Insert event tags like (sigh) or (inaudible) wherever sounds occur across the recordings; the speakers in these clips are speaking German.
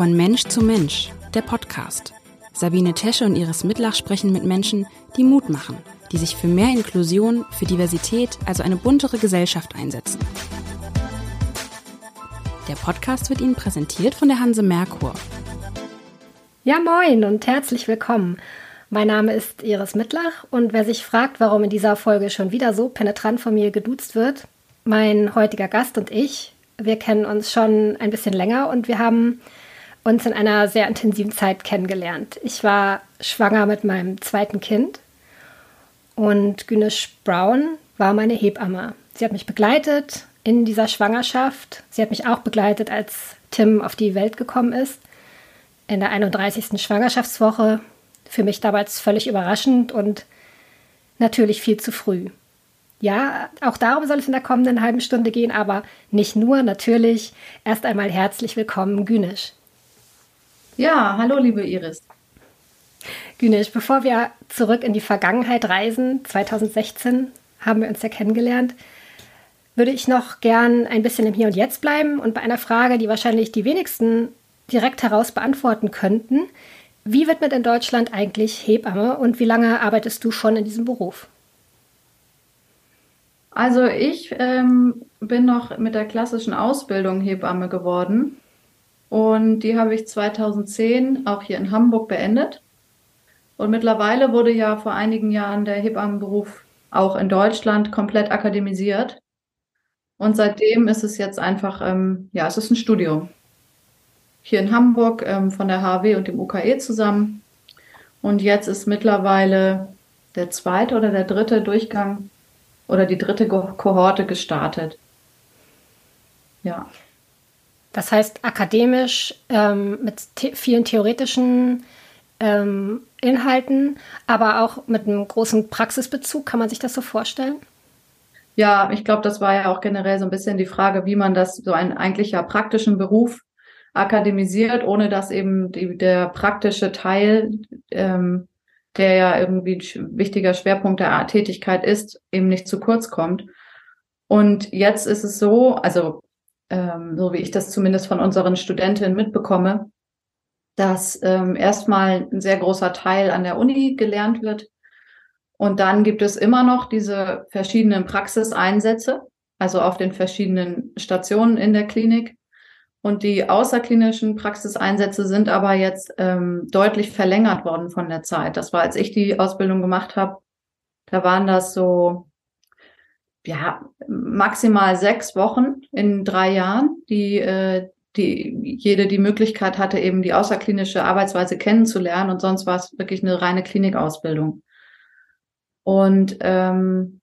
Von Mensch zu Mensch, der Podcast. Sabine Tesche und Iris Mitlach sprechen mit Menschen, die Mut machen, die sich für mehr Inklusion, für Diversität, also eine buntere Gesellschaft einsetzen. Der Podcast wird Ihnen präsentiert von der Hanse Merkur. Ja, moin und herzlich willkommen. Mein Name ist Iris Mittlach und wer sich fragt, warum in dieser Folge schon wieder so penetrant von mir geduzt wird, mein heutiger Gast und ich, wir kennen uns schon ein bisschen länger und wir haben uns in einer sehr intensiven Zeit kennengelernt. Ich war schwanger mit meinem zweiten Kind und Günesh Brown war meine Hebamme. Sie hat mich begleitet in dieser Schwangerschaft. Sie hat mich auch begleitet, als Tim auf die Welt gekommen ist. In der 31. Schwangerschaftswoche. Für mich damals völlig überraschend und natürlich viel zu früh. Ja, auch darum soll es in der kommenden halben Stunde gehen, aber nicht nur, natürlich. Erst einmal herzlich willkommen, Günisch. Ja, hallo, liebe Iris. Günisch, bevor wir zurück in die Vergangenheit reisen, 2016 haben wir uns ja kennengelernt, würde ich noch gern ein bisschen im Hier und Jetzt bleiben und bei einer Frage, die wahrscheinlich die wenigsten direkt heraus beantworten könnten. Wie wird man in Deutschland eigentlich Hebamme und wie lange arbeitest du schon in diesem Beruf? Also ich ähm, bin noch mit der klassischen Ausbildung Hebamme geworden und die habe ich 2010 auch hier in Hamburg beendet. Und mittlerweile wurde ja vor einigen Jahren der Hebammenberuf auch in Deutschland komplett akademisiert. Und seitdem ist es jetzt einfach, ähm, ja, es ist ein Studium. Hier in Hamburg ähm, von der HW und dem UKE zusammen. Und jetzt ist mittlerweile der zweite oder der dritte Durchgang oder die dritte Kohorte gestartet. Ja. Das heißt, akademisch ähm, mit the vielen theoretischen ähm, Inhalten, aber auch mit einem großen Praxisbezug. Kann man sich das so vorstellen? Ja, ich glaube, das war ja auch generell so ein bisschen die Frage, wie man das so einen eigentlich ja praktischen Beruf akademisiert, ohne dass eben die, der praktische Teil ähm, der ja irgendwie ein wichtiger Schwerpunkt der Tätigkeit ist, eben nicht zu kurz kommt. Und jetzt ist es so, also ähm, so wie ich das zumindest von unseren Studentinnen mitbekomme, dass ähm, erstmal ein sehr großer Teil an der Uni gelernt wird. Und dann gibt es immer noch diese verschiedenen Praxiseinsätze, also auf den verschiedenen Stationen in der Klinik. Und die außerklinischen Praxiseinsätze sind aber jetzt ähm, deutlich verlängert worden von der Zeit. Das war, als ich die Ausbildung gemacht habe, da waren das so ja maximal sechs Wochen in drei Jahren, die äh, die jede die Möglichkeit hatte, eben die außerklinische Arbeitsweise kennenzulernen. Und sonst war es wirklich eine reine Klinikausbildung. Und ähm,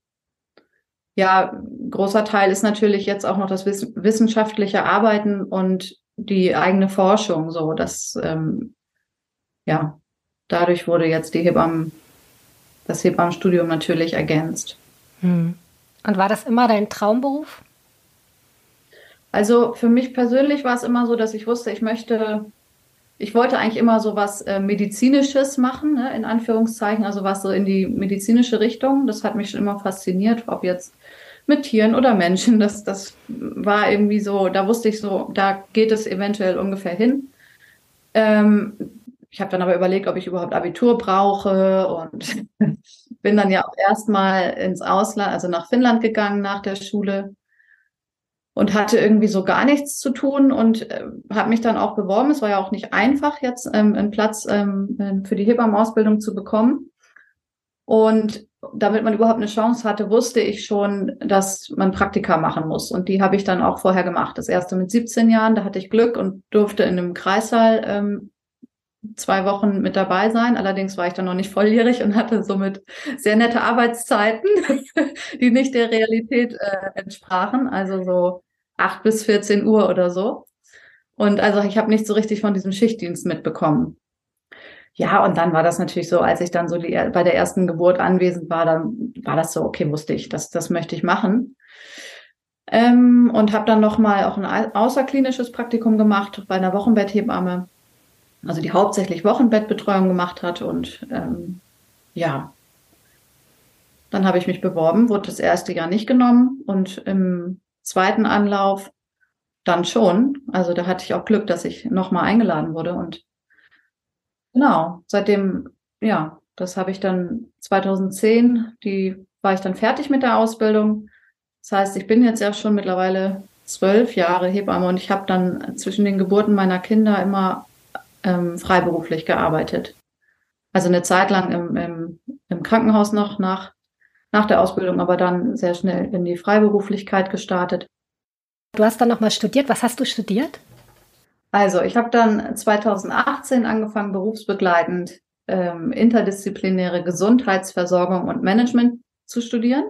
ja, großer Teil ist natürlich jetzt auch noch das wissenschaftliche Arbeiten und die eigene Forschung. So, dass ähm, ja dadurch wurde jetzt die Hebammen, das Hebammenstudium natürlich ergänzt. Hm. Und war das immer dein Traumberuf? Also für mich persönlich war es immer so, dass ich wusste, ich möchte, ich wollte eigentlich immer so was äh, medizinisches machen, ne, in Anführungszeichen, also was so in die medizinische Richtung. Das hat mich schon immer fasziniert, ob jetzt mit Tieren oder Menschen. Das, das war irgendwie so, da wusste ich so, da geht es eventuell ungefähr hin. Ähm, ich habe dann aber überlegt, ob ich überhaupt Abitur brauche und (laughs) bin dann ja auch erstmal ins Ausland, also nach Finnland gegangen nach der Schule und hatte irgendwie so gar nichts zu tun und äh, habe mich dann auch beworben. Es war ja auch nicht einfach, jetzt ähm, einen Platz ähm, für die Hebammenausbildung zu bekommen. Und damit man überhaupt eine Chance hatte, wusste ich schon, dass man Praktika machen muss. Und die habe ich dann auch vorher gemacht. Das erste mit 17 Jahren, da hatte ich Glück und durfte in einem Kreissaal ähm, zwei Wochen mit dabei sein. Allerdings war ich dann noch nicht volljährig und hatte somit sehr nette Arbeitszeiten, (laughs) die nicht der Realität äh, entsprachen. Also so acht bis 14 Uhr oder so. Und also ich habe nicht so richtig von diesem Schichtdienst mitbekommen. Ja, und dann war das natürlich so, als ich dann so die, bei der ersten Geburt anwesend war, dann war das so, okay, wusste ich, das, das möchte ich machen. Ähm, und habe dann nochmal auch ein außerklinisches Praktikum gemacht bei einer Wochenbetthebamme, also die hauptsächlich Wochenbettbetreuung gemacht hat. Und ähm, ja, dann habe ich mich beworben, wurde das erste Jahr nicht genommen und im zweiten Anlauf dann schon. Also da hatte ich auch Glück, dass ich nochmal eingeladen wurde. Und genau, seitdem, ja, das habe ich dann 2010, die war ich dann fertig mit der Ausbildung. Das heißt, ich bin jetzt ja schon mittlerweile zwölf Jahre Hebamme und ich habe dann zwischen den Geburten meiner Kinder immer ähm, freiberuflich gearbeitet. Also eine Zeit lang im, im, im Krankenhaus noch nach, nach der Ausbildung, aber dann sehr schnell in die Freiberuflichkeit gestartet. Du hast dann nochmal studiert. Was hast du studiert? Also, ich habe dann 2018 angefangen, berufsbegleitend ähm, interdisziplinäre Gesundheitsversorgung und Management zu studieren.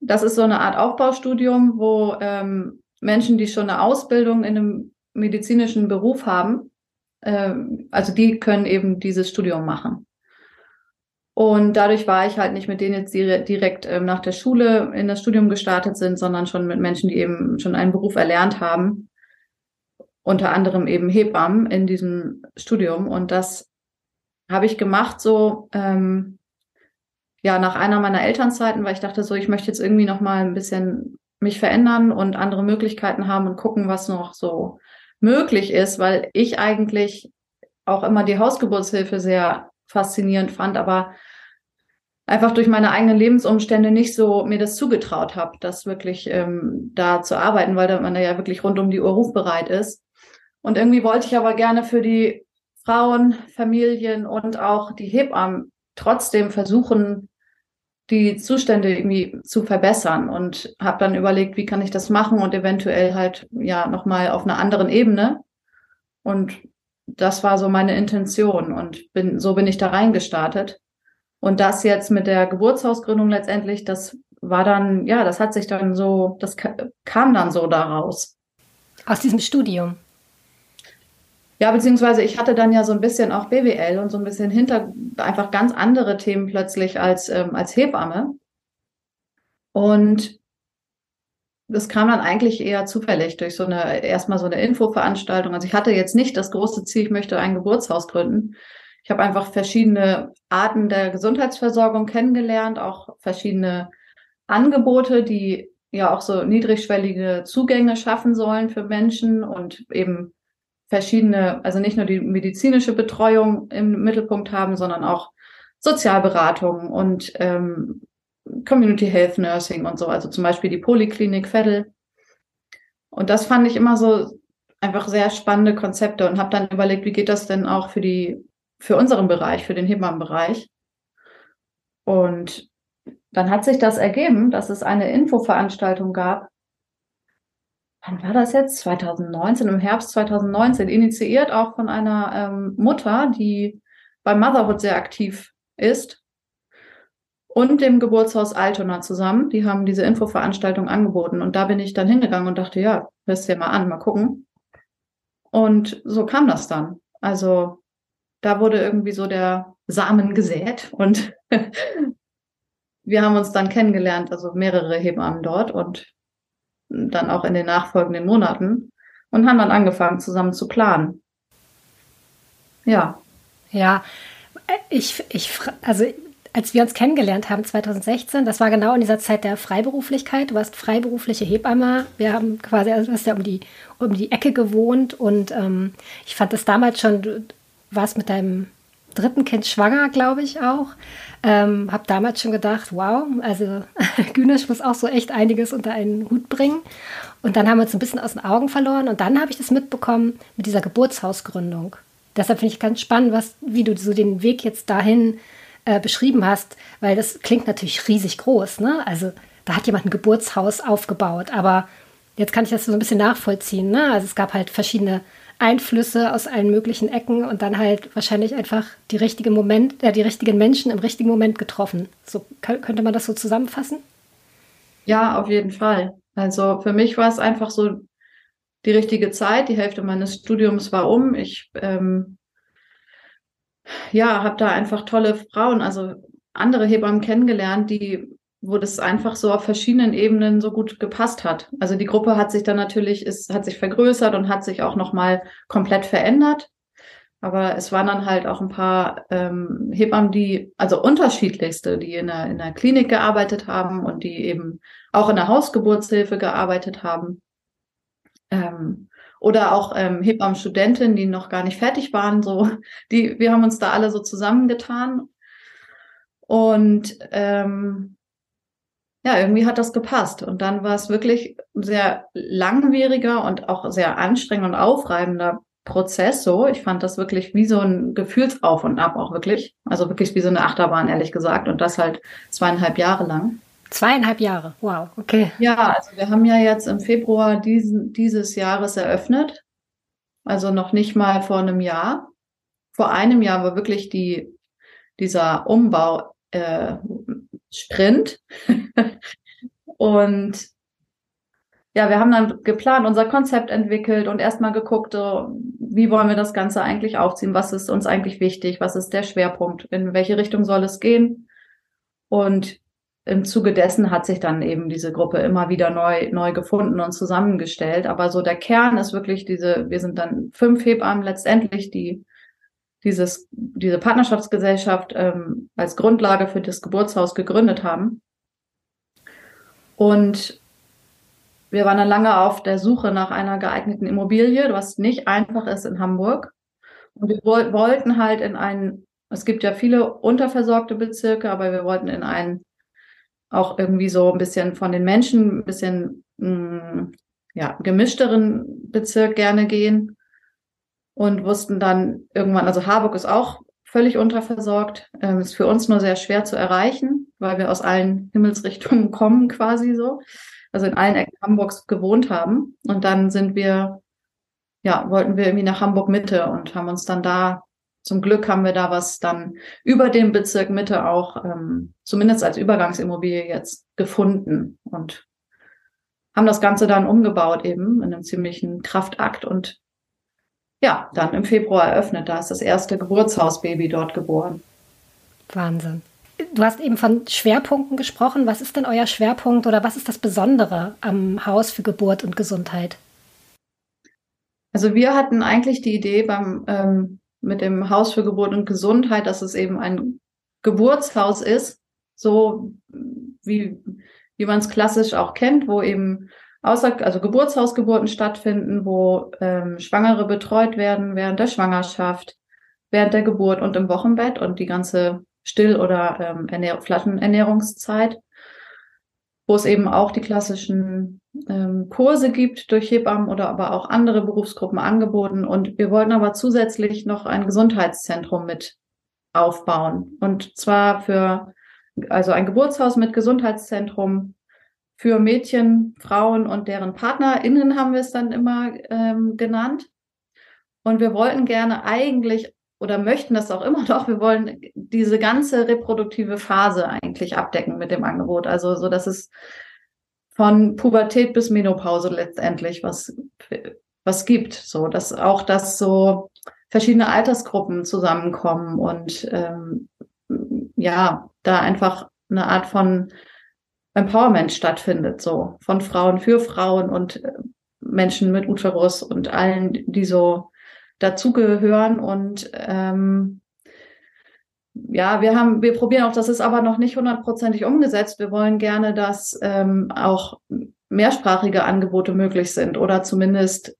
Das ist so eine Art Aufbaustudium, wo ähm, Menschen, die schon eine Ausbildung in einem medizinischen Beruf haben, also die können eben dieses Studium machen. Und dadurch war ich halt nicht mit denen jetzt direkt ähm, nach der Schule in das Studium gestartet sind, sondern schon mit Menschen, die eben schon einen Beruf erlernt haben. Unter anderem eben Hebammen in diesem Studium. Und das habe ich gemacht so, ähm, ja, nach einer meiner Elternzeiten, weil ich dachte so, ich möchte jetzt irgendwie noch mal ein bisschen mich verändern und andere Möglichkeiten haben und gucken, was noch so möglich ist, weil ich eigentlich auch immer die Hausgeburtshilfe sehr faszinierend fand, aber einfach durch meine eigenen Lebensumstände nicht so mir das zugetraut habe, das wirklich ähm, da zu arbeiten, weil man da ja wirklich rund um die Uhr rufbereit ist. Und irgendwie wollte ich aber gerne für die Frauen, Familien und auch die Hebammen trotzdem versuchen, die Zustände irgendwie zu verbessern und habe dann überlegt, wie kann ich das machen und eventuell halt ja nochmal auf einer anderen Ebene. Und das war so meine Intention und bin, so bin ich da reingestartet. Und das jetzt mit der Geburtshausgründung letztendlich, das war dann, ja, das hat sich dann so, das kam dann so daraus. Aus diesem Studium. Ja, beziehungsweise ich hatte dann ja so ein bisschen auch BWL und so ein bisschen hinter einfach ganz andere Themen plötzlich als, ähm, als Hebamme. Und das kam dann eigentlich eher zufällig durch so eine, erstmal so eine Infoveranstaltung. Also ich hatte jetzt nicht das große Ziel, ich möchte ein Geburtshaus gründen. Ich habe einfach verschiedene Arten der Gesundheitsversorgung kennengelernt, auch verschiedene Angebote, die ja auch so niedrigschwellige Zugänge schaffen sollen für Menschen und eben verschiedene, also nicht nur die medizinische Betreuung im Mittelpunkt haben, sondern auch Sozialberatung und ähm, Community Health Nursing und so, also zum Beispiel die Poliklinik Veddel. Und das fand ich immer so einfach sehr spannende Konzepte und habe dann überlegt, wie geht das denn auch für die, für unseren Bereich, für den Hebammenbereich. Und dann hat sich das ergeben, dass es eine Infoveranstaltung gab wann war das jetzt? 2019, im Herbst 2019, initiiert auch von einer ähm, Mutter, die bei Motherhood sehr aktiv ist und dem Geburtshaus Altona zusammen. Die haben diese Infoveranstaltung angeboten und da bin ich dann hingegangen und dachte, ja, hörst dir mal an, mal gucken. Und so kam das dann. Also da wurde irgendwie so der Samen gesät und (laughs) wir haben uns dann kennengelernt, also mehrere Hebammen dort und dann auch in den nachfolgenden Monaten und haben dann angefangen, zusammen zu planen. Ja. Ja, ich, ich, also als wir uns kennengelernt haben 2016, das war genau in dieser Zeit der Freiberuflichkeit. Du warst freiberufliche Hebamme. Wir haben quasi, also du hast ja um die, um die Ecke gewohnt und ähm, ich fand das damals schon, du warst mit deinem dritten Kind schwanger, glaube ich auch. Ähm, habe damals schon gedacht, wow, also (laughs) Günesch muss auch so echt einiges unter einen Hut bringen. Und dann haben wir uns ein bisschen aus den Augen verloren. Und dann habe ich das mitbekommen mit dieser Geburtshausgründung. Deshalb finde ich ganz spannend, was, wie du so den Weg jetzt dahin äh, beschrieben hast, weil das klingt natürlich riesig groß. Ne? Also da hat jemand ein Geburtshaus aufgebaut. Aber jetzt kann ich das so ein bisschen nachvollziehen. Ne? Also es gab halt verschiedene Einflüsse aus allen möglichen Ecken und dann halt wahrscheinlich einfach die richtigen Moment, äh, die richtigen Menschen im richtigen Moment getroffen. So könnte man das so zusammenfassen? Ja, auf jeden Fall. Also für mich war es einfach so die richtige Zeit. Die Hälfte meines Studiums war um. Ich ähm, ja, habe da einfach tolle Frauen, also andere Hebammen kennengelernt, die wo das einfach so auf verschiedenen Ebenen so gut gepasst hat. Also die Gruppe hat sich dann natürlich, ist, hat sich vergrößert und hat sich auch nochmal komplett verändert. Aber es waren dann halt auch ein paar ähm, Hebammen, die, also unterschiedlichste, die in der, in der Klinik gearbeitet haben und die eben auch in der Hausgeburtshilfe gearbeitet haben. Ähm, oder auch ähm, Hebammen-Studentinnen, die noch gar nicht fertig waren, so, die, wir haben uns da alle so zusammengetan. Und ähm, ja, irgendwie hat das gepasst. Und dann war es wirklich ein sehr langwieriger und auch sehr anstrengend und aufreibender Prozess so. Ich fand das wirklich wie so ein Gefühlsauf und Ab auch wirklich. Also wirklich wie so eine Achterbahn, ehrlich gesagt. Und das halt zweieinhalb Jahre lang. Zweieinhalb Jahre, wow, okay. Ja, also wir haben ja jetzt im Februar diesen, dieses Jahres eröffnet. Also noch nicht mal vor einem Jahr. Vor einem Jahr war wirklich die, dieser Umbau äh, Sprint. (laughs) und ja, wir haben dann geplant, unser Konzept entwickelt und erstmal geguckt, wie wollen wir das Ganze eigentlich aufziehen? Was ist uns eigentlich wichtig? Was ist der Schwerpunkt? In welche Richtung soll es gehen? Und im Zuge dessen hat sich dann eben diese Gruppe immer wieder neu, neu gefunden und zusammengestellt. Aber so der Kern ist wirklich diese, wir sind dann fünf Hebammen letztendlich, die dieses, diese Partnerschaftsgesellschaft ähm, als Grundlage für das Geburtshaus gegründet haben. Und wir waren dann lange auf der Suche nach einer geeigneten Immobilie, was nicht einfach ist in Hamburg. Und wir wollten halt in einen, es gibt ja viele unterversorgte Bezirke, aber wir wollten in einen auch irgendwie so ein bisschen von den Menschen ein bisschen mh, mm, ja, gemischteren Bezirk gerne gehen und wussten dann irgendwann, also Harburg ist auch völlig unterversorgt, ähm, ist für uns nur sehr schwer zu erreichen, weil wir aus allen Himmelsrichtungen (laughs) kommen quasi so, also in allen Ecken Hamburgs gewohnt haben. Und dann sind wir, ja, wollten wir irgendwie nach Hamburg Mitte und haben uns dann da zum Glück haben wir da was dann über dem Bezirk Mitte auch, ähm, zumindest als Übergangsimmobilie jetzt gefunden und haben das Ganze dann umgebaut eben in einem ziemlichen Kraftakt und ja, dann im Februar eröffnet. Da ist das erste Geburtshausbaby dort geboren. Wahnsinn. Du hast eben von Schwerpunkten gesprochen. Was ist denn euer Schwerpunkt oder was ist das Besondere am Haus für Geburt und Gesundheit? Also wir hatten eigentlich die Idee beim ähm, mit dem Haus für Geburt und Gesundheit, dass es eben ein Geburtshaus ist, so wie, wie man es klassisch auch kennt, wo eben außer, also Geburtshausgeburten stattfinden, wo ähm, Schwangere betreut werden während der Schwangerschaft, während der Geburt und im Wochenbett und die ganze Still- oder ähm, Ernähr Flaschenernährungszeit, wo es eben auch die klassischen ähm, Kurse gibt durch Hebammen oder aber auch andere Berufsgruppen angeboten. Und wir wollten aber zusätzlich noch ein Gesundheitszentrum mit aufbauen. Und zwar für, also ein Geburtshaus mit Gesundheitszentrum für Mädchen, Frauen und deren PartnerInnen haben wir es dann immer ähm, genannt. Und wir wollten gerne eigentlich oder möchten das auch immer (laughs) noch, wir wollen diese ganze reproduktive Phase eigentlich abdecken mit dem Angebot. Also so, dass es von Pubertät bis Menopause letztendlich was, was gibt. So, dass auch das so verschiedene Altersgruppen zusammenkommen und ähm, ja, da einfach eine Art von Empowerment stattfindet, so von Frauen für Frauen und äh, Menschen mit Uterus und allen, die so dazugehören und ähm, ja, wir haben, wir probieren auch, das ist aber noch nicht hundertprozentig umgesetzt. Wir wollen gerne, dass ähm, auch mehrsprachige Angebote möglich sind oder zumindest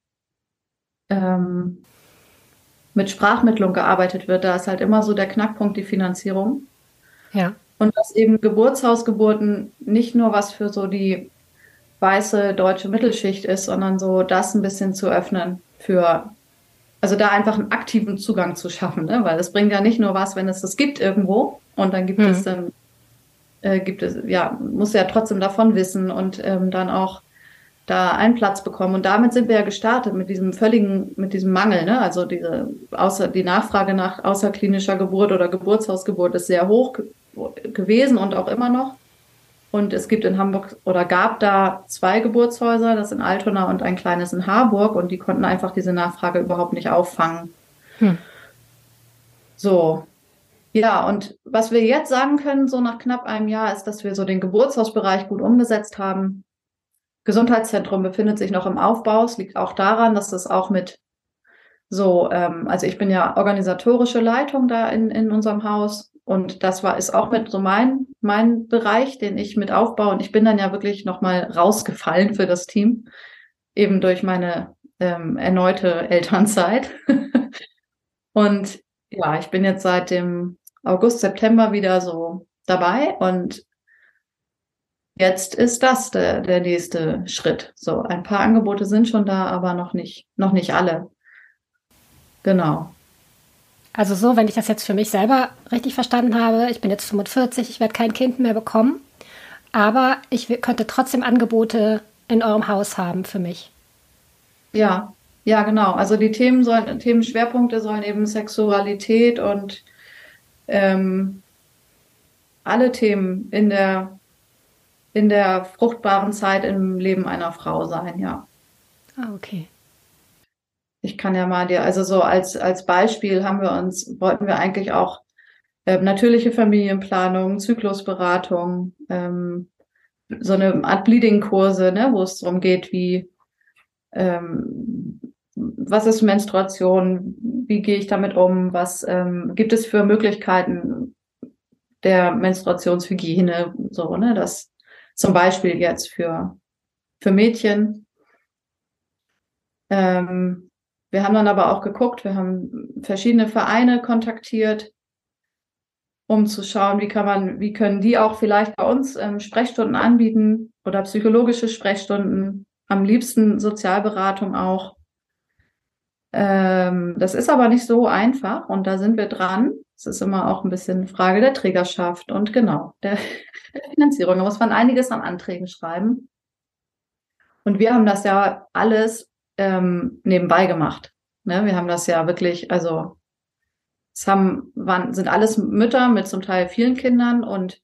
ähm, mit Sprachmittlung gearbeitet wird. Da ist halt immer so der Knackpunkt die Finanzierung. Ja. Und dass eben Geburtshausgeburten nicht nur was für so die weiße deutsche Mittelschicht ist, sondern so das ein bisschen zu öffnen für also da einfach einen aktiven Zugang zu schaffen, ne? weil es bringt ja nicht nur was, wenn es das gibt irgendwo und dann gibt mhm. es dann, äh, gibt es, ja, muss ja trotzdem davon wissen und ähm, dann auch da einen Platz bekommen. Und damit sind wir ja gestartet mit diesem völligen, mit diesem Mangel, ne? Also diese, außer, die Nachfrage nach außerklinischer Geburt oder Geburtshausgeburt ist sehr hoch gewesen und auch immer noch. Und es gibt in Hamburg oder gab da zwei Geburtshäuser, das in Altona und ein kleines in Harburg. Und die konnten einfach diese Nachfrage überhaupt nicht auffangen. Hm. So. Ja, und was wir jetzt sagen können, so nach knapp einem Jahr, ist, dass wir so den Geburtshausbereich gut umgesetzt haben. Gesundheitszentrum befindet sich noch im Aufbau. Es liegt auch daran, dass das auch mit so, ähm, also ich bin ja organisatorische Leitung da in, in unserem Haus und das war, ist auch mit so mein, mein Bereich, den ich mit aufbaue. Und ich bin dann ja wirklich nochmal rausgefallen für das Team. eben durch meine ähm, erneute Elternzeit. (laughs) und ja, ich bin jetzt seit dem August, September wieder so dabei und jetzt ist das der, der nächste Schritt. So, ein paar Angebote sind schon da, aber noch nicht, noch nicht alle. Genau. Also so, wenn ich das jetzt für mich selber richtig verstanden habe, ich bin jetzt 45, ich werde kein Kind mehr bekommen, aber ich könnte trotzdem Angebote in eurem Haus haben für mich. Ja, ja, genau. Also die Themen sollen, Themenschwerpunkte sollen eben Sexualität und ähm, alle Themen in der in der fruchtbaren Zeit im Leben einer Frau sein, ja. Ah, okay. Ich kann ja mal dir, also so als, als Beispiel haben wir uns, wollten wir eigentlich auch äh, natürliche Familienplanung, Zyklusberatung, ähm, so eine Art Bleeding-Kurse, ne, wo es darum geht, wie ähm, was ist Menstruation, wie gehe ich damit um, was ähm, gibt es für Möglichkeiten der Menstruationshygiene, so, ne, das zum Beispiel jetzt für, für Mädchen. Ähm, wir haben dann aber auch geguckt, wir haben verschiedene Vereine kontaktiert, um zu schauen, wie kann man, wie können die auch vielleicht bei uns ähm, Sprechstunden anbieten oder psychologische Sprechstunden, am liebsten Sozialberatung auch. Ähm, das ist aber nicht so einfach und da sind wir dran. Es ist immer auch ein bisschen Frage der Trägerschaft und genau der (laughs) Finanzierung. Da muss man einiges an Anträgen schreiben. Und wir haben das ja alles ähm, nebenbei gemacht. Ne? Wir haben das ja wirklich, also es haben, waren, sind alles Mütter mit zum Teil vielen Kindern und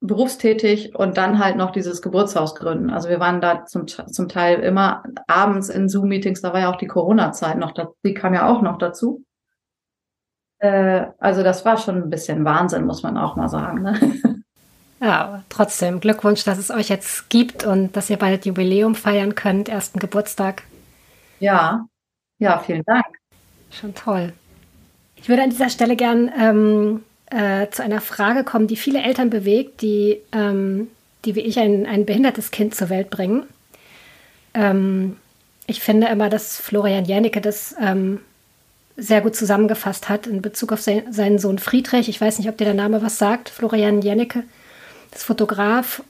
berufstätig und dann halt noch dieses Geburtshaus gründen. Also wir waren da zum, zum Teil immer abends in Zoom-Meetings, da war ja auch die Corona-Zeit noch, die kam ja auch noch dazu. Äh, also das war schon ein bisschen Wahnsinn, muss man auch mal sagen. Ne? Ja, trotzdem Glückwunsch, dass es euch jetzt gibt und dass ihr bald Jubiläum feiern könnt, ersten Geburtstag. Ja, ja, vielen Dank. Schon toll. Ich würde an dieser Stelle gern ähm, äh, zu einer Frage kommen, die viele Eltern bewegt, die, ähm, die wie ich ein, ein behindertes Kind zur Welt bringen. Ähm, ich finde immer, dass Florian Jänicke das ähm, sehr gut zusammengefasst hat in Bezug auf sein, seinen Sohn Friedrich. Ich weiß nicht, ob dir der Name was sagt, Florian Jänicke, das Fotograf.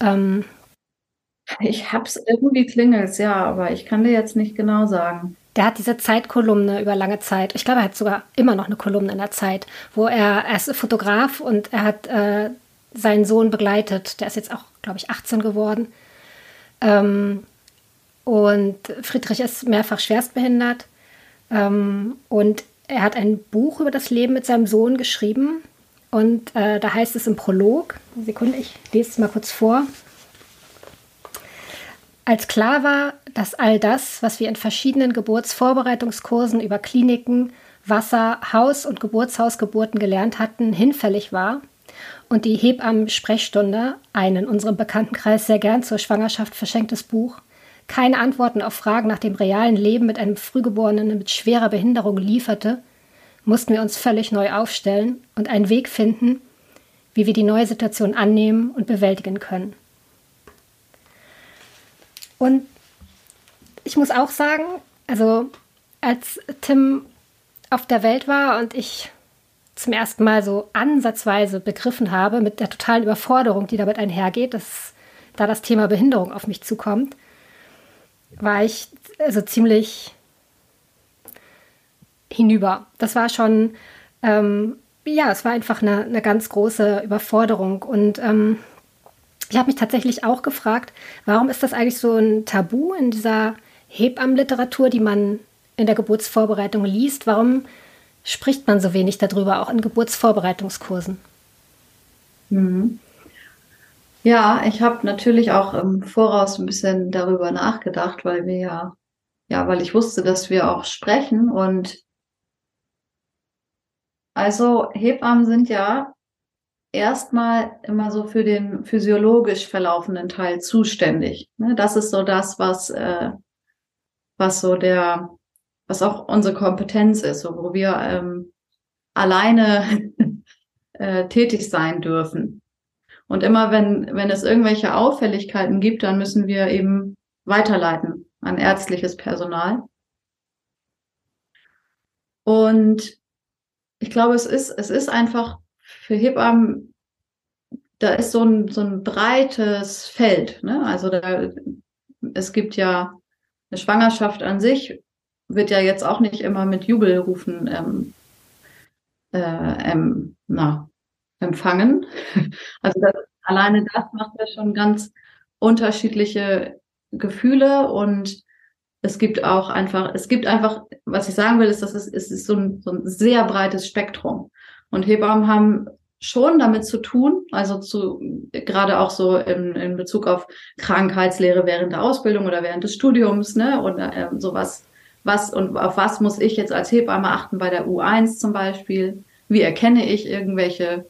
Ich hab's irgendwie klingelt, ja, aber ich kann dir jetzt nicht genau sagen. Der hat diese Zeitkolumne über lange Zeit. Ich glaube, er hat sogar immer noch eine Kolumne in der Zeit, wo er, er ist Fotograf und er hat äh, seinen Sohn begleitet. Der ist jetzt auch, glaube ich, 18 geworden. Ähm, und Friedrich ist mehrfach schwerstbehindert. Ähm, und er hat ein Buch über das Leben mit seinem Sohn geschrieben. Und äh, da heißt es im Prolog, Sekunde, ich lese es mal kurz vor. Als klar war, dass all das, was wir in verschiedenen Geburtsvorbereitungskursen über Kliniken, Wasser, Haus- und Geburtshausgeburten gelernt hatten, hinfällig war und die Hebammen-Sprechstunde, ein in unserem Bekanntenkreis sehr gern zur Schwangerschaft verschenktes Buch, keine Antworten auf Fragen nach dem realen Leben mit einem Frühgeborenen mit schwerer Behinderung lieferte, mussten wir uns völlig neu aufstellen und einen Weg finden, wie wir die neue Situation annehmen und bewältigen können. Und ich muss auch sagen, also als Tim auf der Welt war und ich zum ersten Mal so ansatzweise begriffen habe, mit der totalen Überforderung, die damit einhergeht, dass da das Thema Behinderung auf mich zukommt, war ich also ziemlich hinüber. Das war schon, ähm, ja, es war einfach eine, eine ganz große Überforderung. Und ähm, ich habe mich tatsächlich auch gefragt, warum ist das eigentlich so ein Tabu in dieser Hebammenliteratur, die man in der Geburtsvorbereitung liest? Warum spricht man so wenig darüber, auch in Geburtsvorbereitungskursen? Mhm. Ja, ich habe natürlich auch im Voraus ein bisschen darüber nachgedacht, weil wir ja, ja, weil ich wusste, dass wir auch sprechen und also Hebammen sind ja erstmal immer so für den physiologisch verlaufenden Teil zuständig. Ne? Das ist so das, was, äh, was so der, was auch unsere Kompetenz ist, wo wir ähm, alleine (laughs) äh, tätig sein dürfen. Und immer wenn, wenn es irgendwelche Auffälligkeiten gibt, dann müssen wir eben weiterleiten an ärztliches Personal. Und ich glaube, es ist, es ist einfach für Hebammen, da ist so ein, so ein breites Feld. Ne? Also da, es gibt ja eine Schwangerschaft an sich, wird ja jetzt auch nicht immer mit Jubelrufen ähm, äh, ähm, na, empfangen. (laughs) Also das, alleine das macht ja schon ganz unterschiedliche Gefühle und es gibt auch einfach, es gibt einfach, was ich sagen will, ist, dass es, es ist so ein, so ein sehr breites Spektrum. Und Hebammen haben schon damit zu tun, also zu, gerade auch so in, in Bezug auf Krankheitslehre während der Ausbildung oder während des Studiums, ne, und äh, sowas, was und auf was muss ich jetzt als Hebamme achten bei der U1 zum Beispiel? Wie erkenne ich irgendwelche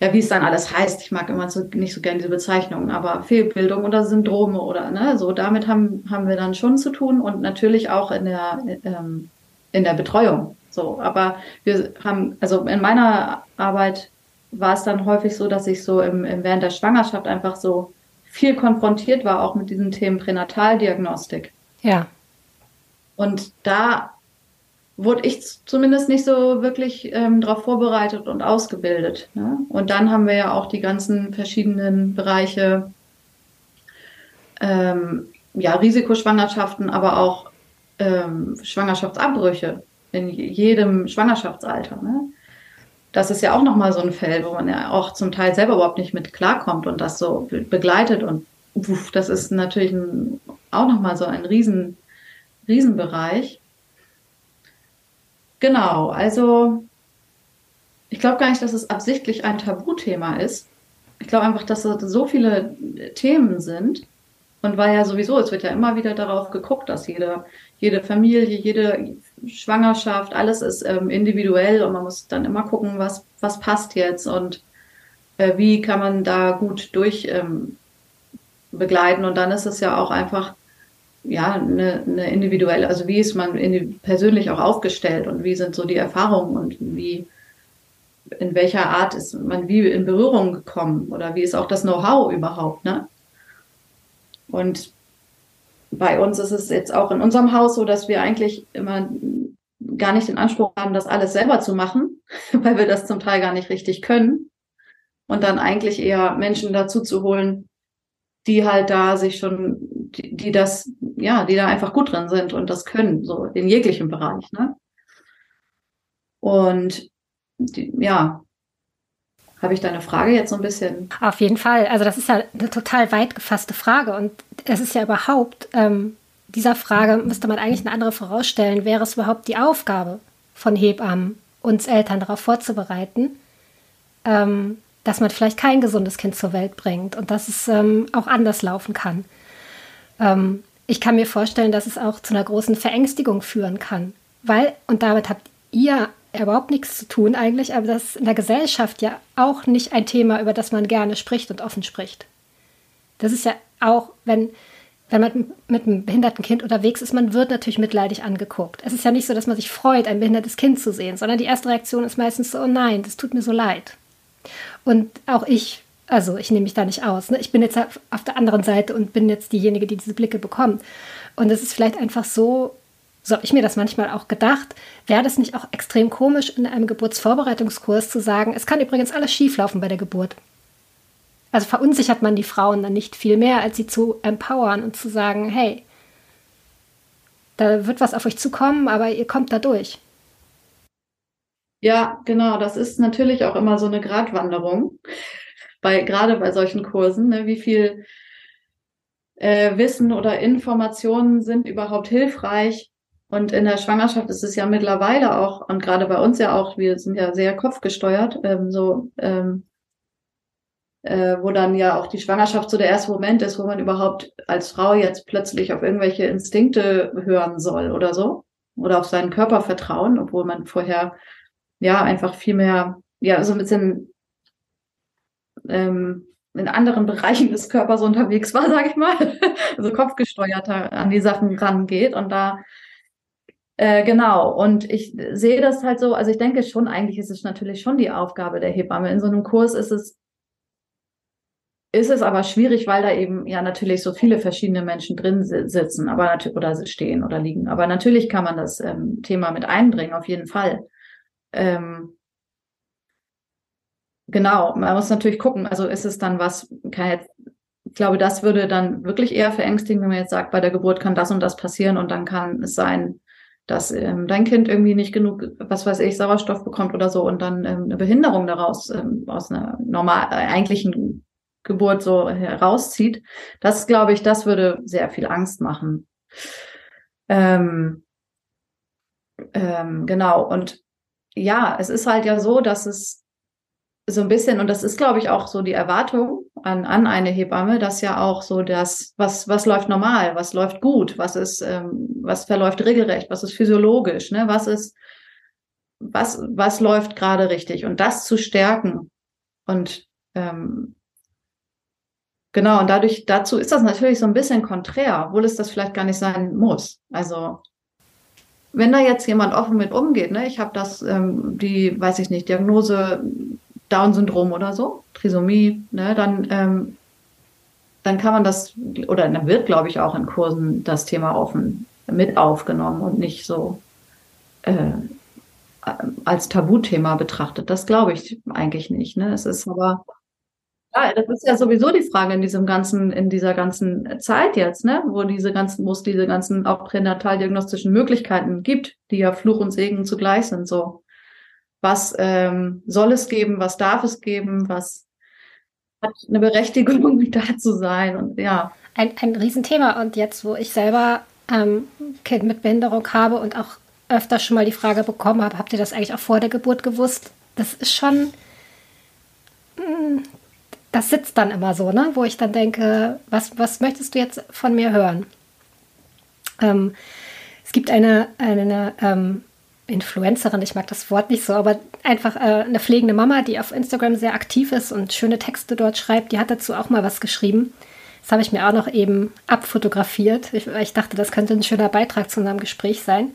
ja, wie es dann alles heißt. Ich mag immer so, nicht so gerne diese Bezeichnungen, aber Fehlbildung oder Syndrome oder ne, so damit haben, haben wir dann schon zu tun und natürlich auch in der, ähm, in der Betreuung. So, aber wir haben, also in meiner Arbeit war es dann häufig so, dass ich so im, im während der Schwangerschaft einfach so viel konfrontiert war, auch mit diesen Themen Pränataldiagnostik. Ja. Und da wurde ich zumindest nicht so wirklich ähm, darauf vorbereitet und ausgebildet. Ne? Und dann haben wir ja auch die ganzen verschiedenen Bereiche, ähm, ja, Risikoschwangerschaften, aber auch ähm, Schwangerschaftsabbrüche in jedem Schwangerschaftsalter. Ne? Das ist ja auch nochmal so ein Feld, wo man ja auch zum Teil selber überhaupt nicht mit klarkommt und das so begleitet. Und uff, das ist natürlich ein, auch nochmal so ein Riesen, Riesenbereich. Genau, also ich glaube gar nicht, dass es absichtlich ein Tabuthema ist. Ich glaube einfach, dass es so viele Themen sind. Und weil ja sowieso, es wird ja immer wieder darauf geguckt, dass jede, jede Familie, jede Schwangerschaft, alles ist ähm, individuell und man muss dann immer gucken, was, was passt jetzt und äh, wie kann man da gut durch ähm, begleiten. Und dann ist es ja auch einfach ja, eine, eine individuelle, also wie ist man in, persönlich auch aufgestellt und wie sind so die Erfahrungen und wie, in welcher Art ist man wie in Berührung gekommen oder wie ist auch das Know-how überhaupt, ne? Und bei uns ist es jetzt auch in unserem Haus so, dass wir eigentlich immer gar nicht den Anspruch haben, das alles selber zu machen, (laughs) weil wir das zum Teil gar nicht richtig können. Und dann eigentlich eher Menschen dazu zu holen, die halt da sich schon, die, die das, ja, die da einfach gut drin sind und das können, so in jeglichem Bereich, ne? Und die, ja, habe ich deine Frage jetzt so ein bisschen? Auf jeden Fall. Also das ist ja eine total weit gefasste Frage und es ist ja überhaupt, ähm, dieser Frage müsste man eigentlich eine andere vorausstellen. Wäre es überhaupt die Aufgabe von Hebammen, uns Eltern darauf vorzubereiten, ähm, dass man vielleicht kein gesundes Kind zur Welt bringt und dass es ähm, auch anders laufen kann. Ähm, ich kann mir vorstellen, dass es auch zu einer großen Verängstigung führen kann, weil, und damit habt ihr überhaupt nichts zu tun eigentlich, aber das ist in der Gesellschaft ja auch nicht ein Thema, über das man gerne spricht und offen spricht. Das ist ja auch, wenn, wenn man mit einem behinderten Kind unterwegs ist, man wird natürlich mitleidig angeguckt. Es ist ja nicht so, dass man sich freut, ein behindertes Kind zu sehen, sondern die erste Reaktion ist meistens so, oh nein, das tut mir so leid. Und auch ich, also ich nehme mich da nicht aus. Ne? Ich bin jetzt auf der anderen Seite und bin jetzt diejenige, die diese Blicke bekommt. Und es ist vielleicht einfach so, so habe ich mir das manchmal auch gedacht, wäre das nicht auch extrem komisch, in einem Geburtsvorbereitungskurs zu sagen, es kann übrigens alles schieflaufen bei der Geburt. Also verunsichert man die Frauen dann nicht viel mehr, als sie zu empowern und zu sagen, hey, da wird was auf euch zukommen, aber ihr kommt da durch. Ja, genau. Das ist natürlich auch immer so eine Gratwanderung. Bei, gerade bei solchen Kursen, ne, wie viel äh, Wissen oder Informationen sind überhaupt hilfreich? Und in der Schwangerschaft ist es ja mittlerweile auch, und gerade bei uns ja auch, wir sind ja sehr kopfgesteuert, ähm, so, ähm, äh, wo dann ja auch die Schwangerschaft so der erste Moment ist, wo man überhaupt als Frau jetzt plötzlich auf irgendwelche Instinkte hören soll oder so. Oder auf seinen Körper vertrauen, obwohl man vorher ja, einfach viel mehr, ja, so ein bisschen ähm, in anderen (laughs) Bereichen des Körpers unterwegs war, sage ich mal. (laughs) also kopfgesteuerter an die Sachen rangeht und da äh, genau, und ich sehe das halt so, also ich denke schon, eigentlich ist es natürlich schon die Aufgabe der Hebamme. In so einem Kurs ist es ist es aber schwierig, weil da eben ja natürlich so viele verschiedene Menschen drin sitzen, aber natürlich oder stehen oder liegen. Aber natürlich kann man das ähm, Thema mit einbringen, auf jeden Fall. Ähm, genau, man muss natürlich gucken. Also ist es dann was? Kann jetzt, ich glaube, das würde dann wirklich eher verängstigen, wenn man jetzt sagt, bei der Geburt kann das und das passieren und dann kann es sein, dass ähm, dein Kind irgendwie nicht genug, was weiß ich, Sauerstoff bekommt oder so und dann ähm, eine Behinderung daraus ähm, aus einer normal äh, eigentlichen Geburt so herauszieht. Das glaube ich, das würde sehr viel Angst machen. Ähm, ähm, genau. Und ja, es ist halt ja so, dass es so ein bisschen, und das ist, glaube ich, auch so die Erwartung an, an eine Hebamme, dass ja auch so das, was, was läuft normal, was läuft gut, was ist, ähm, was verläuft regelrecht, was ist physiologisch, ne, was ist, was, was läuft gerade richtig und das zu stärken und ähm, genau, und dadurch, dazu ist das natürlich so ein bisschen konträr, obwohl es das vielleicht gar nicht sein muss. Also wenn da jetzt jemand offen mit umgeht, ne, ich habe das, ähm, die, weiß ich nicht, Diagnose Down-Syndrom oder so, Trisomie, ne, dann, ähm, dann kann man das, oder dann wird, glaube ich, auch in Kursen das Thema offen mit aufgenommen und nicht so äh, als Tabuthema betrachtet. Das glaube ich eigentlich nicht. Ne? Es ist aber ja, das ist ja sowieso die Frage in diesem ganzen, in dieser ganzen Zeit jetzt, ne, wo diese ganzen, wo es diese ganzen auch pränataldiagnostischen Möglichkeiten gibt, die ja Fluch und Segen zugleich sind. So, was ähm, soll es geben, was darf es geben, was hat eine Berechtigung (laughs) da zu sein und ja. Ein, ein Riesenthema und jetzt, wo ich selber ähm, Kind mit Behinderung habe und auch öfter schon mal die Frage bekommen habe, habt ihr das eigentlich auch vor der Geburt gewusst? Das ist schon, hm, das sitzt dann immer so, ne? wo ich dann denke, was, was möchtest du jetzt von mir hören? Ähm, es gibt eine, eine ähm, Influencerin, ich mag das Wort nicht so, aber einfach äh, eine pflegende Mama, die auf Instagram sehr aktiv ist und schöne Texte dort schreibt, die hat dazu auch mal was geschrieben. Das habe ich mir auch noch eben abfotografiert. Ich, ich dachte, das könnte ein schöner Beitrag zu unserem Gespräch sein.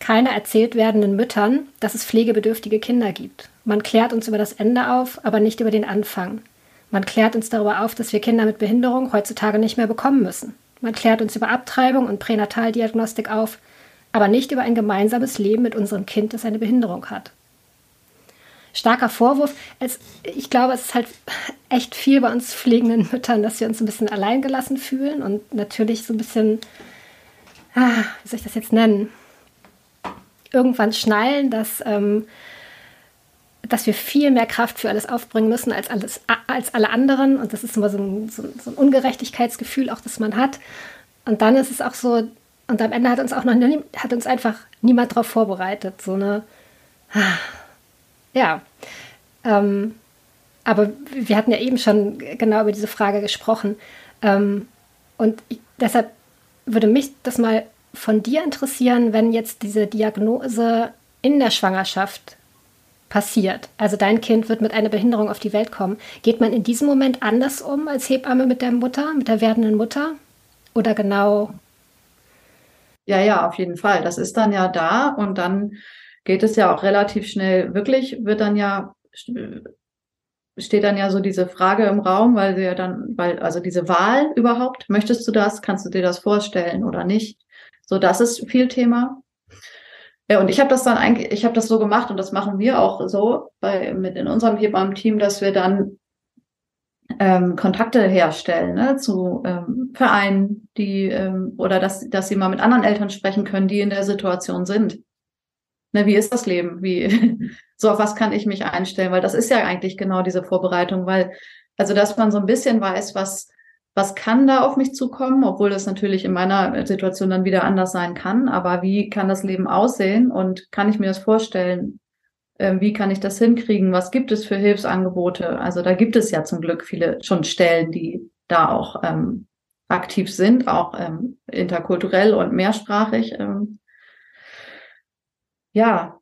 Keine erzählt werdenden Müttern, dass es pflegebedürftige Kinder gibt. Man klärt uns über das Ende auf, aber nicht über den Anfang. Man klärt uns darüber auf, dass wir Kinder mit Behinderung heutzutage nicht mehr bekommen müssen. Man klärt uns über Abtreibung und Pränataldiagnostik auf, aber nicht über ein gemeinsames Leben mit unserem Kind, das eine Behinderung hat. Starker Vorwurf. Es, ich glaube, es ist halt echt viel bei uns pflegenden Müttern, dass wir uns ein bisschen alleingelassen fühlen und natürlich so ein bisschen, ah, wie soll ich das jetzt nennen? Irgendwann schnallen, dass ähm, dass wir viel mehr Kraft für alles aufbringen müssen als, alles, als alle anderen. Und das ist immer so ein, so, so ein Ungerechtigkeitsgefühl, auch das man hat. Und dann ist es auch so, und am Ende hat uns auch noch nie, hat uns einfach niemand darauf vorbereitet. So eine, ja. Ähm, aber wir hatten ja eben schon genau über diese Frage gesprochen. Ähm, und ich, deshalb würde mich das mal von dir interessieren, wenn jetzt diese Diagnose in der Schwangerschaft passiert. Also dein Kind wird mit einer Behinderung auf die Welt kommen. Geht man in diesem Moment anders um als Hebamme mit der Mutter, mit der werdenden Mutter? Oder genau? Ja, ja, auf jeden Fall. Das ist dann ja da und dann geht es ja auch relativ schnell. Wirklich wird dann ja steht dann ja so diese Frage im Raum, weil sie ja dann, weil also diese Wahl überhaupt, möchtest du das, kannst du dir das vorstellen oder nicht? So, das ist viel Thema. Ja, und ich habe das dann eigentlich, ich habe das so gemacht und das machen wir auch so bei, mit in unserem Hebammen-Team, dass wir dann ähm, Kontakte herstellen ne, zu ähm, Vereinen, die ähm, oder dass, dass sie mal mit anderen Eltern sprechen können, die in der Situation sind. Ne, wie ist das Leben? Wie (laughs) so auf was kann ich mich einstellen? Weil das ist ja eigentlich genau diese Vorbereitung, weil also dass man so ein bisschen weiß, was was kann da auf mich zukommen, obwohl das natürlich in meiner Situation dann wieder anders sein kann. Aber wie kann das Leben aussehen und kann ich mir das vorstellen? Ähm, wie kann ich das hinkriegen? Was gibt es für Hilfsangebote? Also da gibt es ja zum Glück viele schon Stellen, die da auch ähm, aktiv sind, auch ähm, interkulturell und mehrsprachig. Ähm. Ja,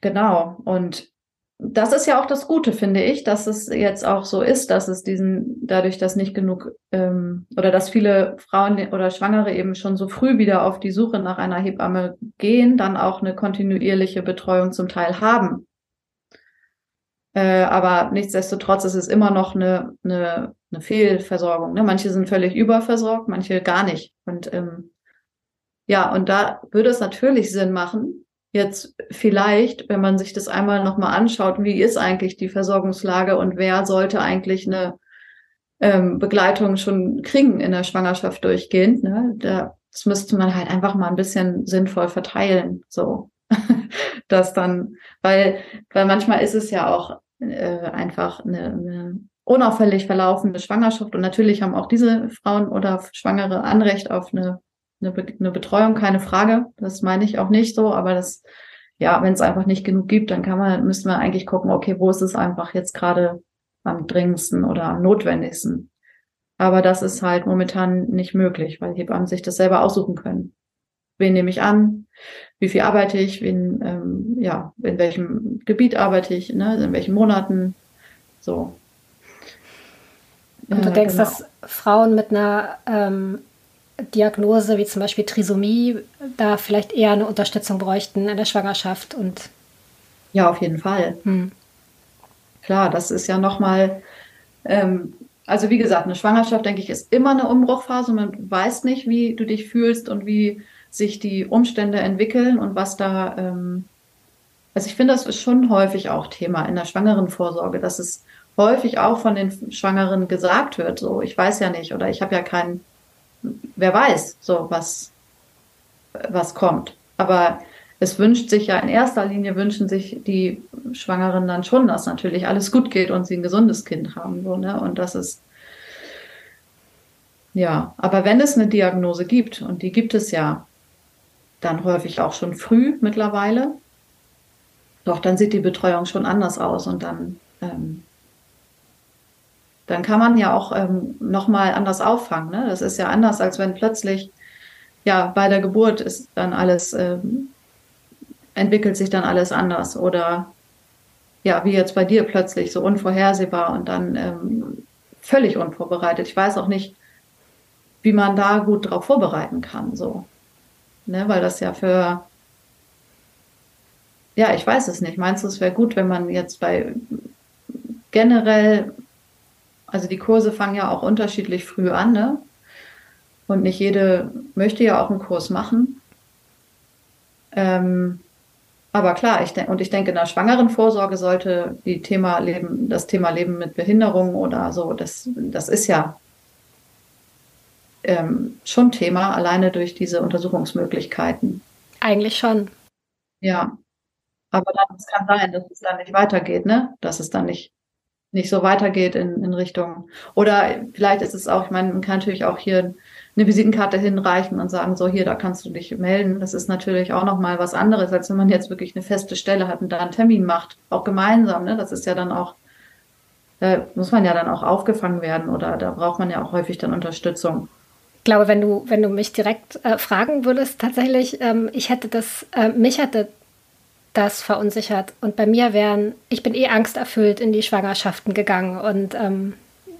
genau. Und das ist ja auch das Gute, finde ich, dass es jetzt auch so ist, dass es diesen, dadurch, dass nicht genug ähm, oder dass viele Frauen oder Schwangere eben schon so früh wieder auf die Suche nach einer Hebamme gehen, dann auch eine kontinuierliche Betreuung zum Teil haben. Äh, aber nichtsdestotrotz ist es immer noch eine, eine, eine Fehlversorgung. Ne? Manche sind völlig überversorgt, manche gar nicht. Und ähm, ja, und da würde es natürlich Sinn machen, jetzt vielleicht, wenn man sich das einmal nochmal anschaut, wie ist eigentlich die Versorgungslage und wer sollte eigentlich eine ähm, Begleitung schon kriegen in der Schwangerschaft durchgehend. Ne? Da, das müsste man halt einfach mal ein bisschen sinnvoll verteilen. So. (laughs) das dann, weil, weil manchmal ist es ja auch äh, einfach eine, eine unauffällig verlaufende Schwangerschaft. Und natürlich haben auch diese Frauen oder Schwangere Anrecht auf eine, eine, eine Betreuung, keine Frage. Das meine ich auch nicht so, aber das, ja, wenn es einfach nicht genug gibt, dann kann man, müssen wir eigentlich gucken, okay, wo ist es einfach jetzt gerade am dringendsten oder am notwendigsten. Aber das ist halt momentan nicht möglich, weil Hebammen sich das selber aussuchen können. Wen nehme ich an? Wie viel arbeite ich? Wen, ähm, ja, in welchem Gebiet arbeite ich? Ne? In welchen Monaten? So. Und du äh, denkst, genau. dass Frauen mit einer ähm, Diagnose wie zum Beispiel Trisomie da vielleicht eher eine Unterstützung bräuchten in der Schwangerschaft und ja, auf jeden Fall. Hm. Klar, das ist ja nochmal, ähm, also wie gesagt, eine Schwangerschaft, denke ich, ist immer eine Umbruchphase. Man weiß nicht, wie du dich fühlst und wie sich die Umstände entwickeln und was da, ähm, also ich finde, das ist schon häufig auch Thema in der Schwangerenvorsorge, dass es häufig auch von den Schwangeren gesagt wird, so, ich weiß ja nicht oder ich habe ja keinen, wer weiß, so was, was kommt. Aber es wünscht sich ja in erster Linie wünschen sich die Schwangeren dann schon, dass natürlich alles gut geht und sie ein gesundes Kind haben. So, ne? Und das ist ja, aber wenn es eine Diagnose gibt, und die gibt es ja dann häufig auch schon früh mittlerweile, doch dann sieht die Betreuung schon anders aus und dann, ähm, dann kann man ja auch ähm, nochmal anders auffangen. Ne? Das ist ja anders, als wenn plötzlich ja bei der Geburt ist dann alles ähm, entwickelt sich dann alles anders oder ja, wie jetzt bei dir plötzlich so unvorhersehbar und dann ähm, völlig unvorbereitet. Ich weiß auch nicht, wie man da gut drauf vorbereiten kann, so. Ne, weil das ja für, ja, ich weiß es nicht. Meinst du, es wäre gut, wenn man jetzt bei generell, also die Kurse fangen ja auch unterschiedlich früh an, ne? Und nicht jede möchte ja auch einen Kurs machen. Ähm, aber klar, ich denke, und ich denke, in der Schwangerenvorsorge sollte die Thema Leben, das Thema Leben mit Behinderung oder so, das, das ist ja ähm, schon Thema, alleine durch diese Untersuchungsmöglichkeiten. Eigentlich schon. Ja. Aber dann, es kann sein, dass es dann nicht weitergeht, ne? Dass es dann nicht, nicht so weitergeht in, in Richtung. Oder vielleicht ist es auch, ich meine, man kann natürlich auch hier eine Visitenkarte hinreichen und sagen, so hier, da kannst du dich melden. Das ist natürlich auch nochmal was anderes, als wenn man jetzt wirklich eine feste Stelle hat und da einen Termin macht, auch gemeinsam. Ne? Das ist ja dann auch, da muss man ja dann auch aufgefangen werden oder da braucht man ja auch häufig dann Unterstützung. Ich glaube, wenn du, wenn du mich direkt äh, fragen würdest, tatsächlich, ähm, ich hätte das, äh, mich hätte das verunsichert. Und bei mir wären, ich bin eh angsterfüllt in die Schwangerschaften gegangen und ähm,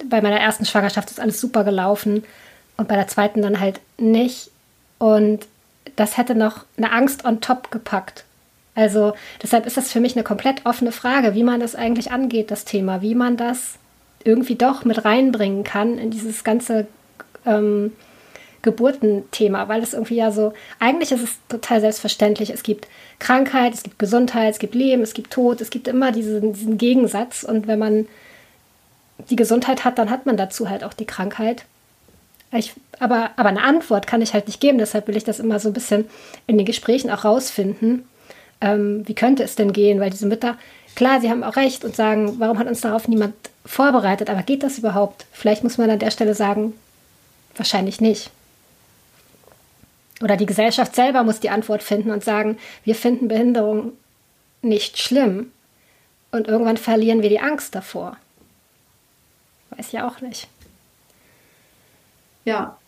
bei meiner ersten Schwangerschaft ist alles super gelaufen und bei der zweiten dann halt nicht. Und das hätte noch eine Angst on top gepackt. Also deshalb ist das für mich eine komplett offene Frage, wie man das eigentlich angeht, das Thema, wie man das irgendwie doch mit reinbringen kann in dieses ganze ähm, Geburtenthema, weil es irgendwie ja so, eigentlich ist es total selbstverständlich. Es gibt Krankheit, es gibt Gesundheit, es gibt Leben, es gibt Tod, es gibt immer diesen, diesen Gegensatz. Und wenn man die Gesundheit hat, dann hat man dazu halt auch die Krankheit. Ich, aber, aber eine Antwort kann ich halt nicht geben, deshalb will ich das immer so ein bisschen in den Gesprächen auch rausfinden. Ähm, wie könnte es denn gehen? Weil diese Mütter, klar, sie haben auch recht und sagen, warum hat uns darauf niemand vorbereitet? Aber geht das überhaupt? Vielleicht muss man an der Stelle sagen, wahrscheinlich nicht. Oder die Gesellschaft selber muss die Antwort finden und sagen, wir finden Behinderung nicht schlimm. Und irgendwann verlieren wir die Angst davor. Weiß ja auch nicht. Ja.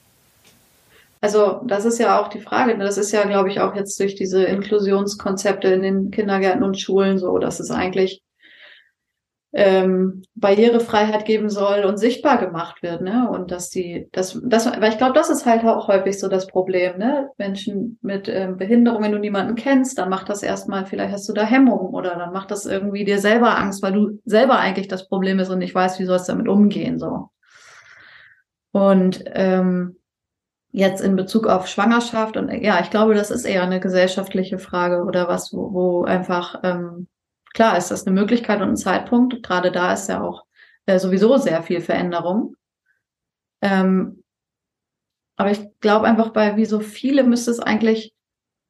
Also das ist ja auch die Frage. Ne? Das ist ja, glaube ich, auch jetzt durch diese Inklusionskonzepte in den Kindergärten und Schulen so, dass es eigentlich ähm, Barrierefreiheit geben soll und sichtbar gemacht wird, ne? Und dass die, das, das, weil ich glaube, das ist halt auch häufig so das Problem, ne? Menschen mit ähm, Behinderung, wenn du niemanden kennst, dann macht das erstmal, vielleicht hast du da Hemmungen oder dann macht das irgendwie dir selber Angst, weil du selber eigentlich das Problem ist und nicht weißt, wie sollst du damit umgehen, so. Und ähm, jetzt in Bezug auf Schwangerschaft und ja, ich glaube, das ist eher eine gesellschaftliche Frage oder was, wo, wo einfach ähm, klar ist das eine Möglichkeit und ein Zeitpunkt. Gerade da ist ja auch äh, sowieso sehr viel Veränderung. Ähm, aber ich glaube einfach, bei wie so viele müsste es eigentlich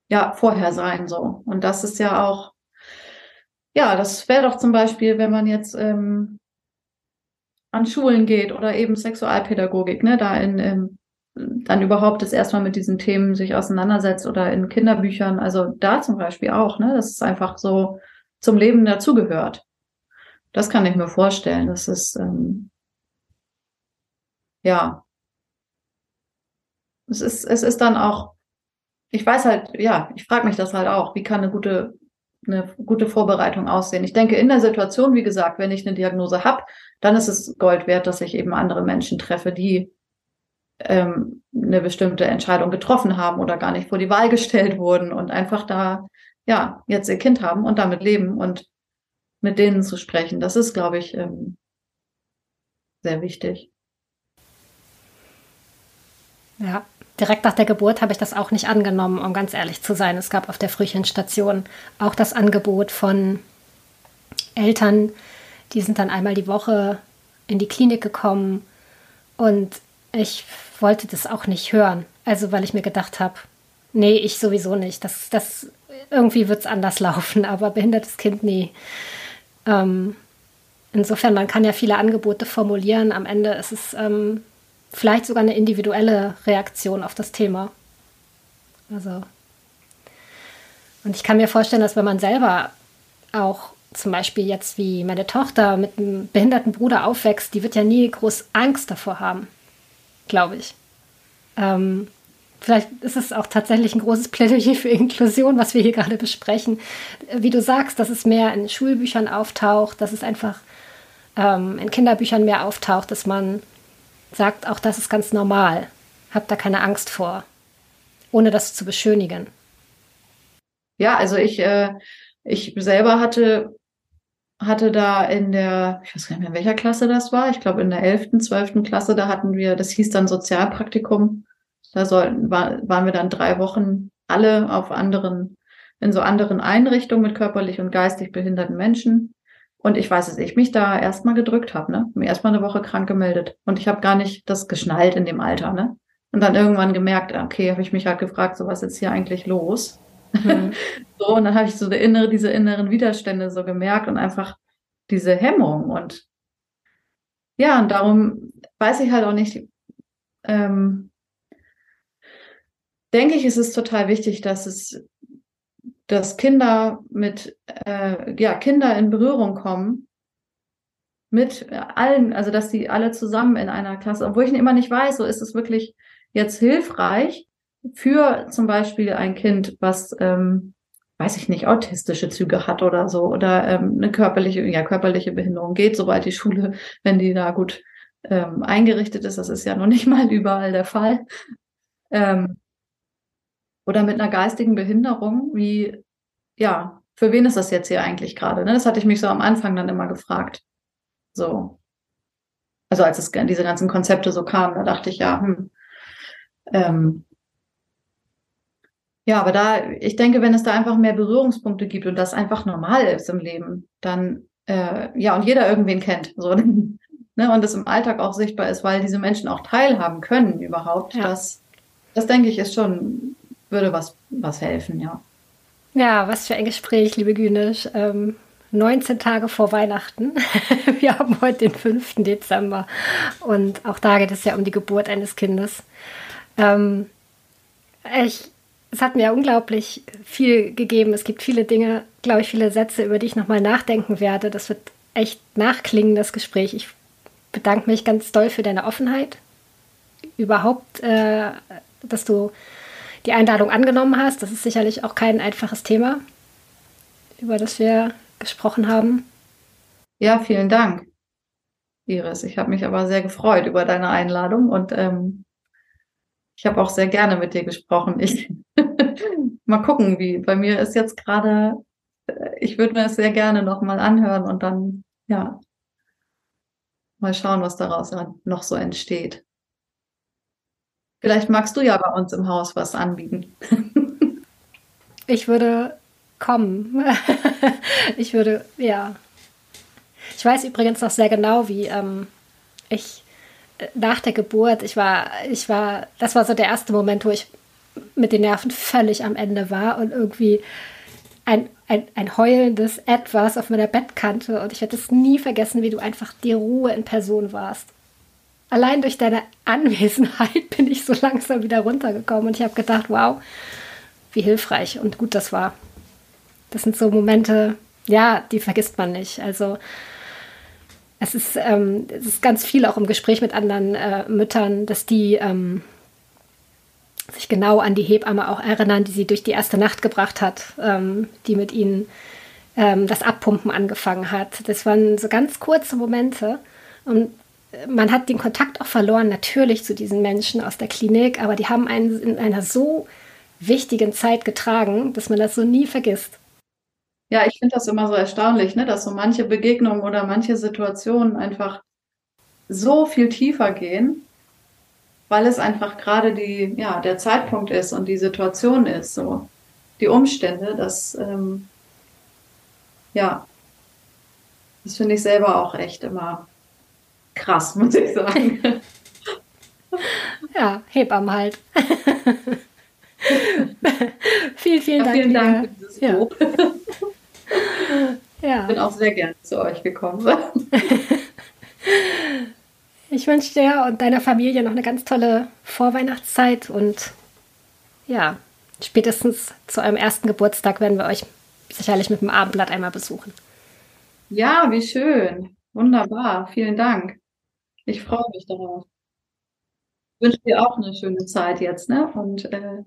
ja vorher sein so. Und das ist ja auch, ja, das wäre doch zum Beispiel, wenn man jetzt ähm, an Schulen geht oder eben Sexualpädagogik, ne, da in, in dann überhaupt das erstmal mit diesen Themen sich auseinandersetzt oder in Kinderbüchern, also da zum Beispiel auch, ne, das ist einfach so, zum Leben dazugehört. Das kann ich mir vorstellen. Das ist ähm, ja, es ist es ist dann auch. Ich weiß halt, ja, ich frage mich das halt auch. Wie kann eine gute eine gute Vorbereitung aussehen? Ich denke, in der Situation, wie gesagt, wenn ich eine Diagnose habe, dann ist es Gold wert, dass ich eben andere Menschen treffe, die ähm, eine bestimmte Entscheidung getroffen haben oder gar nicht vor die Wahl gestellt wurden und einfach da ja, jetzt ihr Kind haben und damit leben und mit denen zu sprechen. Das ist, glaube ich, ähm, sehr wichtig. Ja, direkt nach der Geburt habe ich das auch nicht angenommen, um ganz ehrlich zu sein. Es gab auf der Frühchenstation auch das Angebot von Eltern, die sind dann einmal die Woche in die Klinik gekommen und ich wollte das auch nicht hören. Also weil ich mir gedacht habe, nee, ich sowieso nicht. Das, das irgendwie wird es anders laufen, (laughs) aber behindertes Kind nie. Ähm, insofern, man kann ja viele Angebote formulieren. Am Ende ist es ähm, vielleicht sogar eine individuelle Reaktion auf das Thema. Also. Und ich kann mir vorstellen, dass wenn man selber auch zum Beispiel jetzt wie meine Tochter mit einem behinderten Bruder aufwächst, die wird ja nie groß Angst davor haben, glaube ich. Ähm, Vielleicht ist es auch tatsächlich ein großes Plädoyer für Inklusion, was wir hier gerade besprechen. Wie du sagst, dass es mehr in Schulbüchern auftaucht, dass es einfach ähm, in Kinderbüchern mehr auftaucht, dass man sagt, auch das ist ganz normal. Hab da keine Angst vor, ohne das zu beschönigen. Ja, also ich, äh, ich selber hatte, hatte da in der, ich weiß gar nicht mehr, in welcher Klasse das war, ich glaube in der 11., 12. Klasse, da hatten wir, das hieß dann Sozialpraktikum da sollten, war, waren wir dann drei Wochen alle auf anderen, in so anderen Einrichtungen mit körperlich und geistig behinderten Menschen. Und ich weiß, dass ich mich da erstmal gedrückt habe, ne? Mir erstmal eine Woche krank gemeldet. Und ich habe gar nicht das geschnallt in dem Alter, ne? Und dann irgendwann gemerkt, okay, habe ich mich halt gefragt, so was ist jetzt hier eigentlich los? Mhm. (laughs) so, und dann habe ich so innere, diese inneren Widerstände so gemerkt und einfach diese Hemmung. Und ja, und darum weiß ich halt auch nicht, ähm, denke ich, ist es total wichtig, dass es, dass Kinder mit, äh, ja, Kinder in Berührung kommen mit allen, also dass sie alle zusammen in einer Klasse, obwohl ich immer nicht weiß, so ist es wirklich jetzt hilfreich für zum Beispiel ein Kind, was, ähm, weiß ich nicht, autistische Züge hat oder so oder ähm, eine körperliche, ja, körperliche Behinderung geht, sobald die Schule, wenn die da gut ähm, eingerichtet ist, das ist ja noch nicht mal überall der Fall. Ähm, oder mit einer geistigen Behinderung, wie, ja, für wen ist das jetzt hier eigentlich gerade? Ne? Das hatte ich mich so am Anfang dann immer gefragt. So. Also als es diese ganzen Konzepte so kamen, da dachte ich, ja, hm, ähm, ja, aber da, ich denke, wenn es da einfach mehr Berührungspunkte gibt und das einfach normal ist im Leben, dann, äh, ja, und jeder irgendwen kennt, (laughs) so, ne, und das im Alltag auch sichtbar ist, weil diese Menschen auch teilhaben können überhaupt, ja. das, das denke ich ist schon würde was, was helfen, ja. Ja, was für ein Gespräch, liebe Günisch. Ähm, 19 Tage vor Weihnachten. (laughs) Wir haben heute den 5. Dezember und auch da geht es ja um die Geburt eines Kindes. Ähm, ich, es hat mir unglaublich viel gegeben. Es gibt viele Dinge, glaube ich, viele Sätze, über die ich nochmal nachdenken werde. Das wird echt nachklingen, das Gespräch. Ich bedanke mich ganz doll für deine Offenheit. Überhaupt, äh, dass du die Einladung angenommen hast. Das ist sicherlich auch kein einfaches Thema, über das wir gesprochen haben. Ja, vielen Dank, Iris. Ich habe mich aber sehr gefreut über deine Einladung und ähm, ich habe auch sehr gerne mit dir gesprochen. Ich (laughs) mal gucken, wie bei mir ist jetzt gerade. äh, Ich würde mir das sehr gerne noch mal anhören und dann ja mal schauen, was daraus noch so entsteht. Vielleicht magst du ja bei uns im Haus was anbieten. (laughs) Ich würde kommen. (laughs) ich würde, ja. Ich weiß übrigens noch sehr genau, wie ähm, ich äh, nach der Geburt, ich war, ich war, das war so der erste Moment, wo ich mit den Nerven völlig am Ende war und irgendwie ein, ein, ein heulendes Etwas auf meiner Bettkante. Und ich werde es nie vergessen, wie du einfach die Ruhe in Person warst. Allein durch deine Anwesenheit (laughs) bin ich so langsam wieder runtergekommen und ich habe gedacht, wow, wie hilfreich und gut das war. Das sind so Momente, ja, die vergisst man nicht. Also es ist, ähm, es ist ganz viel auch im Gespräch mit anderen äh, Müttern, dass die ähm, sich genau an die Hebamme auch erinnern, die sie durch die erste Nacht gebracht hat, ähm, die mit ihnen ähm, das Abpumpen angefangen hat. Das waren so ganz kurze Momente und man hat den Kontakt auch verloren, natürlich zu diesen Menschen aus der Klinik, aber die haben einen in einer so wichtigen Zeit getragen, dass man das so nie vergisst. Ja, ich finde das immer so erstaunlich, ne, dass so manche Begegnungen oder manche Situationen einfach so viel tiefer gehen, weil es einfach gerade die, ja, der Zeitpunkt ist und die Situation ist, so die Umstände, das, ähm, ja, das finde ich selber auch echt immer krass, muss ich sagen. Ja, Hebammen halt. (laughs) vielen, vielen ja, Dank. Vielen Dank für dieses ja. Lob. ja. Ich bin auch sehr gerne zu euch gekommen. (laughs) ich wünsche dir und deiner Familie noch eine ganz tolle Vorweihnachtszeit und ja, spätestens zu eurem ersten Geburtstag werden wir euch sicherlich mit dem Abendblatt einmal besuchen. Ja, wie schön. Wunderbar. Vielen Dank. Ich freue mich darauf. Ich wünsche dir auch eine schöne Zeit jetzt, ne? Und äh,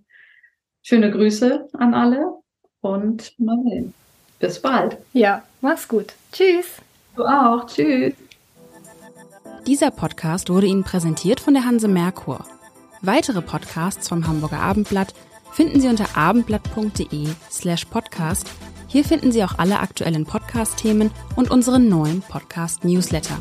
schöne Grüße an alle und mal sehen. Bis bald. Ja, mach's gut. Tschüss. Du auch. Tschüss. Dieser Podcast wurde Ihnen präsentiert von der Hanse Merkur. Weitere Podcasts vom Hamburger Abendblatt finden Sie unter abendblatt.de slash podcast. Hier finden Sie auch alle aktuellen Podcast-Themen und unseren neuen Podcast-Newsletter.